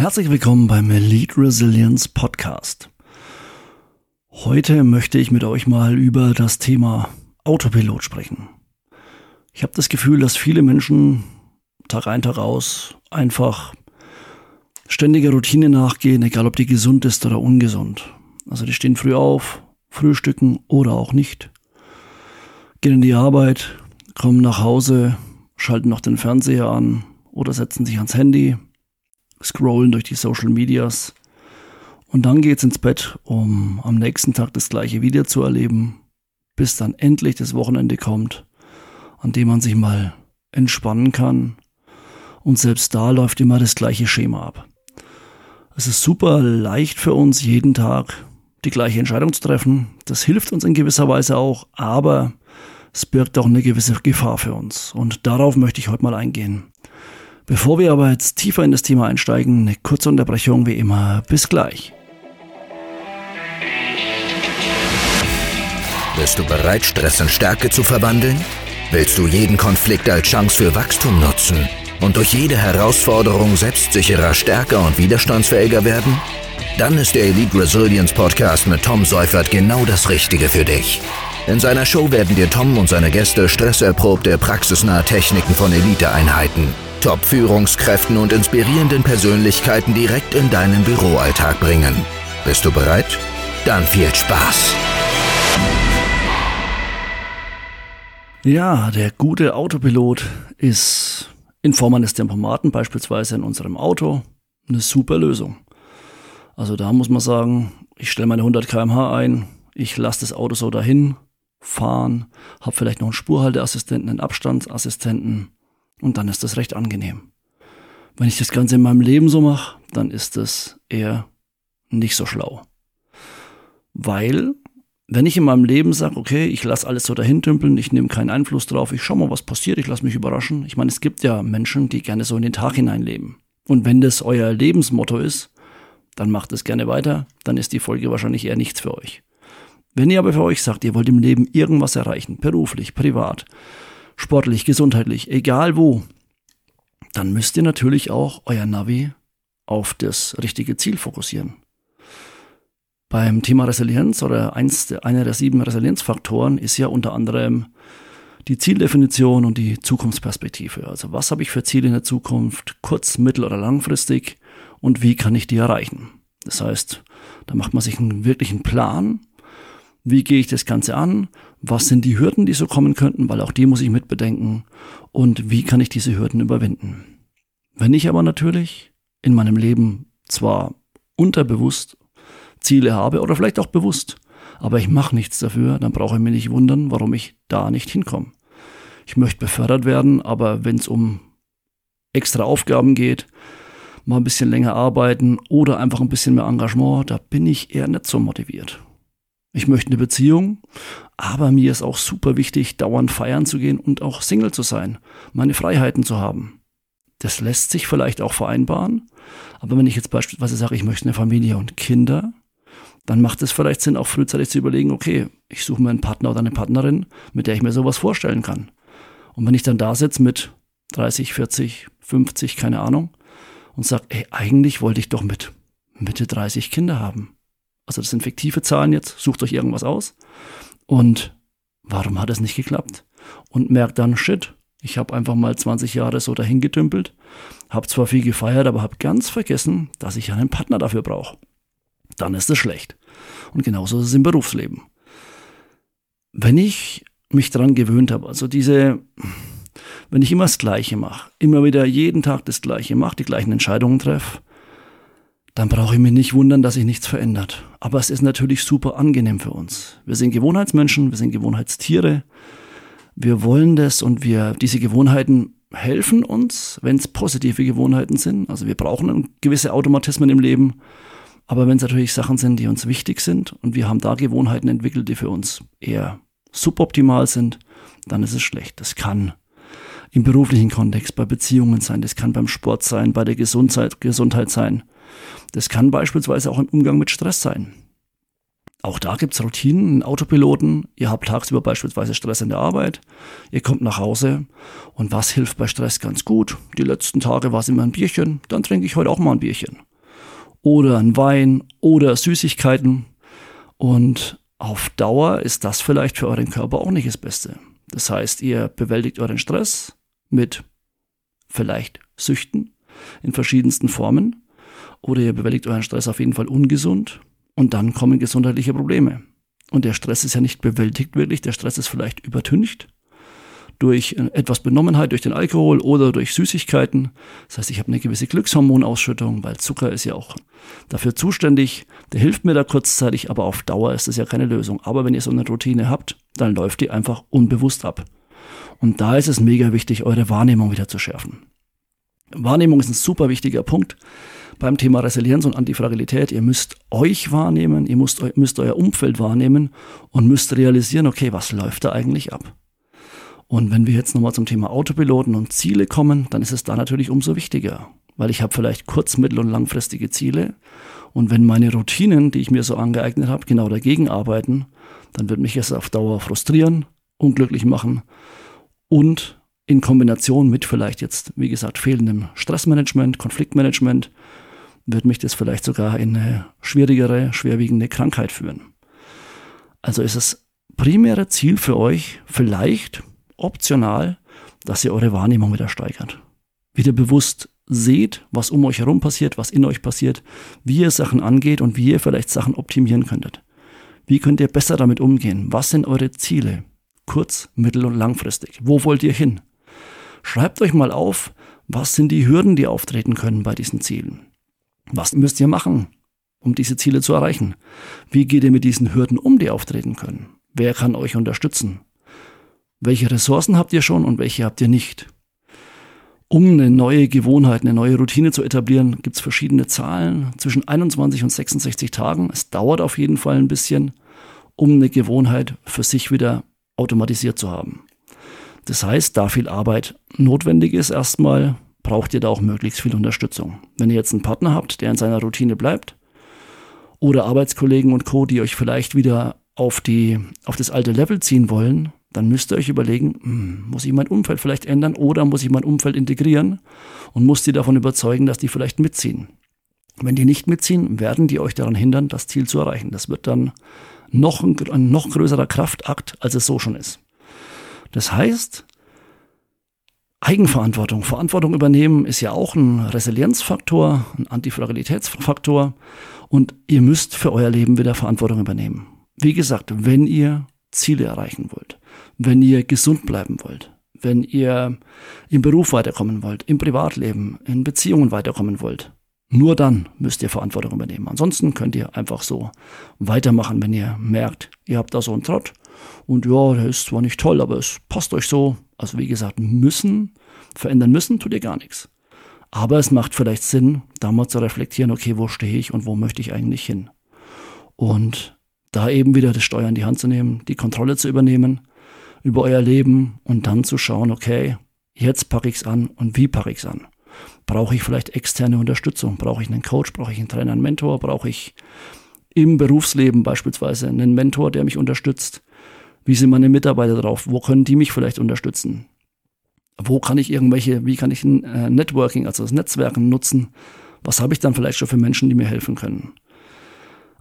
Herzlich willkommen beim Elite Resilience Podcast. Heute möchte ich mit euch mal über das Thema Autopilot sprechen. Ich habe das Gefühl, dass viele Menschen Tag ein, Tag aus einfach ständiger Routine nachgehen, egal ob die gesund ist oder ungesund. Also die stehen früh auf, frühstücken oder auch nicht, gehen in die Arbeit, kommen nach Hause, schalten noch den Fernseher an oder setzen sich ans Handy, scrollen durch die Social Medias und dann geht's ins Bett, um am nächsten Tag das gleiche wieder zu erleben, bis dann endlich das Wochenende kommt, an dem man sich mal entspannen kann. Und selbst da läuft immer das gleiche Schema ab. Es ist super leicht für uns, jeden Tag die gleiche Entscheidung zu treffen. Das hilft uns in gewisser Weise auch, aber es birgt auch eine gewisse Gefahr für uns. Und darauf möchte ich heute mal eingehen. Bevor wir aber jetzt tiefer in das Thema einsteigen, eine kurze Unterbrechung wie immer. Bis gleich. Bist du bereit, Stress in Stärke zu verwandeln? Willst du jeden Konflikt als Chance für Wachstum nutzen und durch jede Herausforderung selbstsicherer, stärker und widerstandsfähiger werden? Dann ist der Elite Resilience Podcast mit Tom Seufert genau das Richtige für dich. In seiner Show werden dir Tom und seine Gäste stresserprobte, praxisnahe Techniken von Eliteeinheiten, Top-Führungskräften und inspirierenden Persönlichkeiten direkt in deinen Büroalltag bringen. Bist du bereit? Dann viel Spaß! Ja, der gute Autopilot ist in Form eines Tempomaten, beispielsweise in unserem Auto, eine super Lösung. Also da muss man sagen, ich stelle meine 100 km/h ein, ich lasse das Auto so dahin fahren, habe vielleicht noch einen Spurhalteassistenten, einen Abstandsassistenten und dann ist das recht angenehm. Wenn ich das Ganze in meinem Leben so mache, dann ist das eher nicht so schlau. Weil wenn ich in meinem Leben sage, okay, ich lasse alles so dahin tümpeln, ich nehme keinen Einfluss drauf, ich schau mal, was passiert, ich lasse mich überraschen. Ich meine, es gibt ja Menschen, die gerne so in den Tag hineinleben. Und wenn das euer Lebensmotto ist, dann macht es gerne weiter, dann ist die Folge wahrscheinlich eher nichts für euch. Wenn ihr aber für euch sagt, ihr wollt im Leben irgendwas erreichen, beruflich, privat, sportlich, gesundheitlich, egal wo, dann müsst ihr natürlich auch euer Navi auf das richtige Ziel fokussieren. Beim Thema Resilienz oder eins, einer der sieben Resilienzfaktoren ist ja unter anderem die Zieldefinition und die Zukunftsperspektive. Also was habe ich für Ziele in der Zukunft, kurz-, mittel- oder langfristig und wie kann ich die erreichen? Das heißt, da macht man sich einen wirklichen Plan. Wie gehe ich das Ganze an? Was sind die Hürden, die so kommen könnten? Weil auch die muss ich mit bedenken. Und wie kann ich diese Hürden überwinden? Wenn ich aber natürlich in meinem Leben zwar unterbewusst Ziele habe oder vielleicht auch bewusst, aber ich mache nichts dafür, dann brauche ich mich nicht wundern, warum ich da nicht hinkomme. Ich möchte befördert werden, aber wenn es um extra Aufgaben geht, mal ein bisschen länger arbeiten oder einfach ein bisschen mehr Engagement, da bin ich eher nicht so motiviert. Ich möchte eine Beziehung, aber mir ist auch super wichtig, dauernd feiern zu gehen und auch Single zu sein, meine Freiheiten zu haben. Das lässt sich vielleicht auch vereinbaren, aber wenn ich jetzt beispielsweise sage, ich möchte eine Familie und Kinder, dann macht es vielleicht Sinn, auch frühzeitig zu überlegen, okay, ich suche mir einen Partner oder eine Partnerin, mit der ich mir sowas vorstellen kann. Und wenn ich dann da sitze mit 30, 40, 50, keine Ahnung, und sage, ey, eigentlich wollte ich doch mit Mitte 30 Kinder haben. Also das sind fiktive Zahlen jetzt, sucht euch irgendwas aus. Und warum hat es nicht geklappt? Und merkt dann, shit, ich habe einfach mal 20 Jahre so dahin getümpelt, habe zwar viel gefeiert, aber habe ganz vergessen, dass ich einen Partner dafür brauche dann ist es schlecht. Und genauso ist es im Berufsleben. Wenn ich mich daran gewöhnt habe, also diese, wenn ich immer das Gleiche mache, immer wieder jeden Tag das Gleiche mache, die gleichen Entscheidungen treffe, dann brauche ich mich nicht wundern, dass sich nichts verändert. Aber es ist natürlich super angenehm für uns. Wir sind Gewohnheitsmenschen, wir sind Gewohnheitstiere. Wir wollen das und wir, diese Gewohnheiten helfen uns, wenn es positive Gewohnheiten sind. Also wir brauchen gewisse Automatismen im Leben. Aber wenn es natürlich Sachen sind, die uns wichtig sind und wir haben da Gewohnheiten entwickelt, die für uns eher suboptimal sind, dann ist es schlecht. Das kann im beruflichen Kontext bei Beziehungen sein, das kann beim Sport sein, bei der Gesundheit, Gesundheit sein. Das kann beispielsweise auch im Umgang mit Stress sein. Auch da gibt's Routinen, einen Autopiloten. Ihr habt tagsüber beispielsweise Stress in der Arbeit. Ihr kommt nach Hause. Und was hilft bei Stress ganz gut? Die letzten Tage war es immer ein Bierchen. Dann trinke ich heute auch mal ein Bierchen. oder ein Wein oder Süßigkeiten. Und auf Dauer ist das vielleicht für euren Körper auch nicht das Beste. Das heißt, ihr bewältigt euren Stress mit vielleicht Süchten in verschiedensten Formen oder ihr bewältigt euren Stress auf jeden Fall ungesund und dann kommen gesundheitliche Probleme. Und der Stress ist ja nicht bewältigt wirklich, der Stress ist vielleicht übertüncht durch äh, etwas Benommenheit, durch den Alkohol oder durch Süßigkeiten. Das heißt, ich habe eine gewisse Glückshormonausschüttung, weil Zucker ist ja auch dafür zuständig. Der hilft mir da kurzzeitig, aber auf Dauer ist das ja keine Lösung. Aber wenn ihr so eine Routine habt, dann läuft die einfach unbewusst ab. Und da ist es mega wichtig, eure Wahrnehmung wieder zu schärfen. Wahrnehmung ist ein super wichtiger Punkt beim Thema Resilienz und Antifragilität. Ihr müsst euch wahrnehmen, ihr müsst, müsst euer Umfeld wahrnehmen und müsst realisieren, okay, was läuft da eigentlich ab? Und wenn wir jetzt nochmal zum Thema Autopiloten und Ziele kommen, dann ist es da natürlich umso wichtiger, weil ich habe vielleicht kurz-, mittel- und langfristige Ziele. Und wenn meine Routinen, die ich mir so angeeignet habe, genau dagegen arbeiten, dann wird mich es auf Dauer frustrieren, unglücklich machen und in Kombination mit vielleicht jetzt, wie gesagt, fehlendem Stressmanagement, Konfliktmanagement, wird mich das vielleicht sogar in eine schwierigere, schwerwiegende Krankheit führen. Also ist es primäre Ziel für euch vielleicht optional, dass ihr eure Wahrnehmung wieder steigert. Wieder bewusst seht, was um euch herum passiert, was in euch passiert, wie ihr Sachen angeht und wie ihr vielleicht Sachen optimieren könntet. Wie könnt ihr besser damit umgehen? Was sind eure Ziele? Kurz, mittel- und langfristig. Wo wollt ihr hin? Schreibt euch mal auf, was sind die Hürden, die auftreten können bei diesen Zielen? Was müsst ihr machen, um diese Ziele zu erreichen? Wie geht ihr mit diesen Hürden um, die auftreten können? Wer kann euch unterstützen? Welche Ressourcen habt ihr schon und welche habt ihr nicht? Um eine neue Gewohnheit, eine neue Routine zu etablieren, gibt es verschiedene Zahlen zwischen 21 und 66 Tagen. Es dauert auf jeden Fall ein bisschen, um eine Gewohnheit für sich wieder automatisiert zu haben. Das heißt, da viel Arbeit notwendig ist erstmal, braucht ihr da auch möglichst viel Unterstützung. Wenn ihr jetzt einen Partner habt, der in seiner Routine bleibt, oder Arbeitskollegen und Co., die euch vielleicht wieder auf, die, auf das alte Level ziehen wollen, dann müsst ihr euch überlegen, hm, muss ich mein Umfeld vielleicht ändern oder muss ich mein Umfeld integrieren und muss die davon überzeugen, dass die vielleicht mitziehen. Wenn die nicht mitziehen, werden die euch daran hindern, das Ziel zu erreichen. Das wird dann noch ein, ein noch größerer Kraftakt, als es so schon ist. Das heißt, Eigenverantwortung, Verantwortung übernehmen ist ja auch ein Resilienzfaktor, ein Antifragilitätsfaktor und ihr müsst für euer Leben wieder Verantwortung übernehmen. Wie gesagt, wenn ihr Ziele erreichen wollt, wenn ihr gesund bleiben wollt, wenn ihr im Beruf weiterkommen wollt, im Privatleben, in Beziehungen weiterkommen wollt, nur dann müsst ihr Verantwortung übernehmen. Ansonsten könnt ihr einfach so weitermachen, wenn ihr merkt, ihr habt da so einen Trott und ja, der ist zwar nicht toll, aber es passt euch so. Also wie gesagt, müssen, verändern müssen, tut ihr gar nichts. Aber es macht vielleicht Sinn, da mal zu reflektieren, okay, wo stehe ich und wo möchte ich eigentlich hin? Und da eben wieder das Steuer in die Hand zu nehmen, die Kontrolle zu übernehmen über euer Leben und dann zu schauen, okay, jetzt packe ich es an und wie packe ich es an? Brauche ich vielleicht externe Unterstützung? Brauche ich einen Coach? Brauche ich einen Trainer, einen Mentor? Brauche ich im Berufsleben beispielsweise einen Mentor, der mich unterstützt? Wie sind meine Mitarbeiter drauf? Wo können die mich vielleicht unterstützen? Wo kann ich irgendwelche, wie kann ich ein äh, Networking, also das Netzwerken nutzen? Was habe ich dann vielleicht schon für Menschen, die mir helfen können?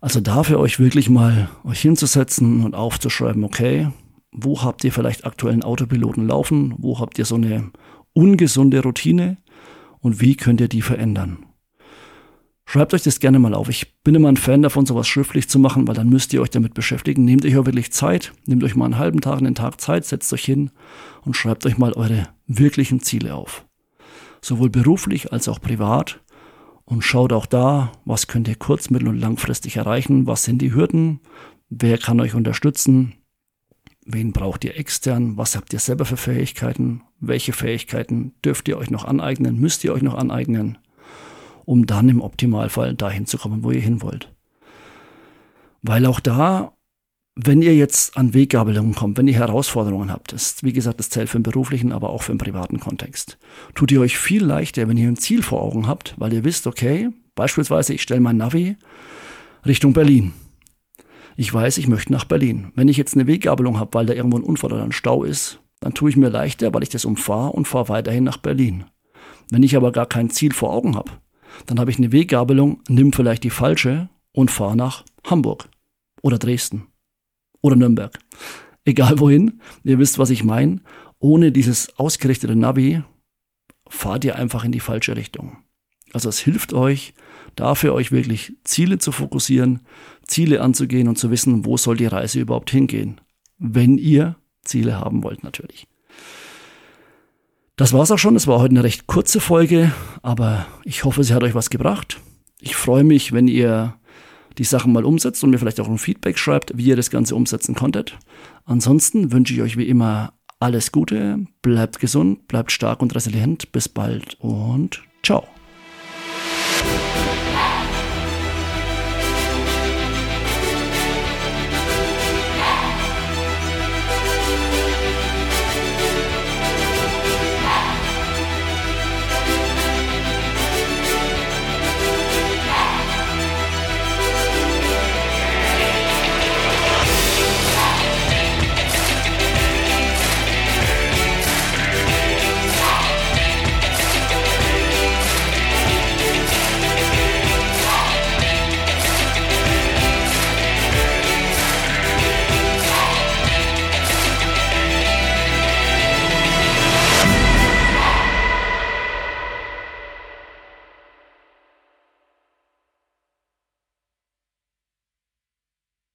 Also dafür euch wirklich mal euch hinzusetzen und aufzuschreiben, okay, wo habt ihr vielleicht aktuellen Autopiloten laufen? Wo habt ihr so eine ungesunde Routine? Und wie könnt ihr die verändern? Schreibt euch das gerne mal auf. Ich bin immer ein Fan davon, sowas schriftlich zu machen, weil dann müsst ihr euch damit beschäftigen. Nehmt euch auch wirklich Zeit, nehmt euch mal einen halben Tag, einen Tag Zeit, setzt euch hin und schreibt euch mal eure wirklichen Ziele auf. Sowohl beruflich als auch privat. Und schaut auch da, was könnt ihr kurz-, mittel- und langfristig erreichen, was sind die Hürden, wer kann euch unterstützen, Wen braucht ihr extern? Was habt ihr selber für Fähigkeiten? Welche Fähigkeiten dürft ihr euch noch aneignen? Müsst ihr euch noch aneignen? Um dann im Optimalfall dahin zu kommen, wo ihr hin wollt. Weil auch da, wenn ihr jetzt an Weggabelungen kommt, wenn ihr Herausforderungen habt, ist wie gesagt das zählt für den beruflichen, aber auch für den privaten Kontext, tut ihr euch viel leichter, wenn ihr ein Ziel vor Augen habt, weil ihr wisst, okay, beispielsweise ich stelle mein Navi Richtung Berlin ich weiß, ich möchte nach Berlin. Wenn ich jetzt eine Weggabelung habe, weil da irgendwo ein Unfall oder ein Stau ist, dann tue ich mir leichter, weil ich das umfahre und fahre weiterhin nach Berlin. Wenn ich aber gar kein Ziel vor Augen habe, dann habe ich eine Weggabelung, nimm vielleicht die falsche und fahr nach Hamburg oder Dresden oder Nürnberg. Egal wohin, ihr wisst, was ich meine. Ohne dieses ausgerichtete Navi fahrt ihr einfach in die falsche Richtung. Also es hilft euch, dafür euch wirklich Ziele zu fokussieren, Ziele anzugehen und zu wissen, wo soll die Reise überhaupt hingehen. Wenn ihr Ziele haben wollt natürlich. Das war's auch schon. Es war heute eine recht kurze Folge, aber ich hoffe, sie hat euch was gebracht. Ich freue mich, wenn ihr die Sachen mal umsetzt und mir vielleicht auch ein Feedback schreibt, wie ihr das Ganze umsetzen konntet. Ansonsten wünsche ich euch wie immer alles Gute, bleibt gesund, bleibt stark und resilient. Bis bald und ciao.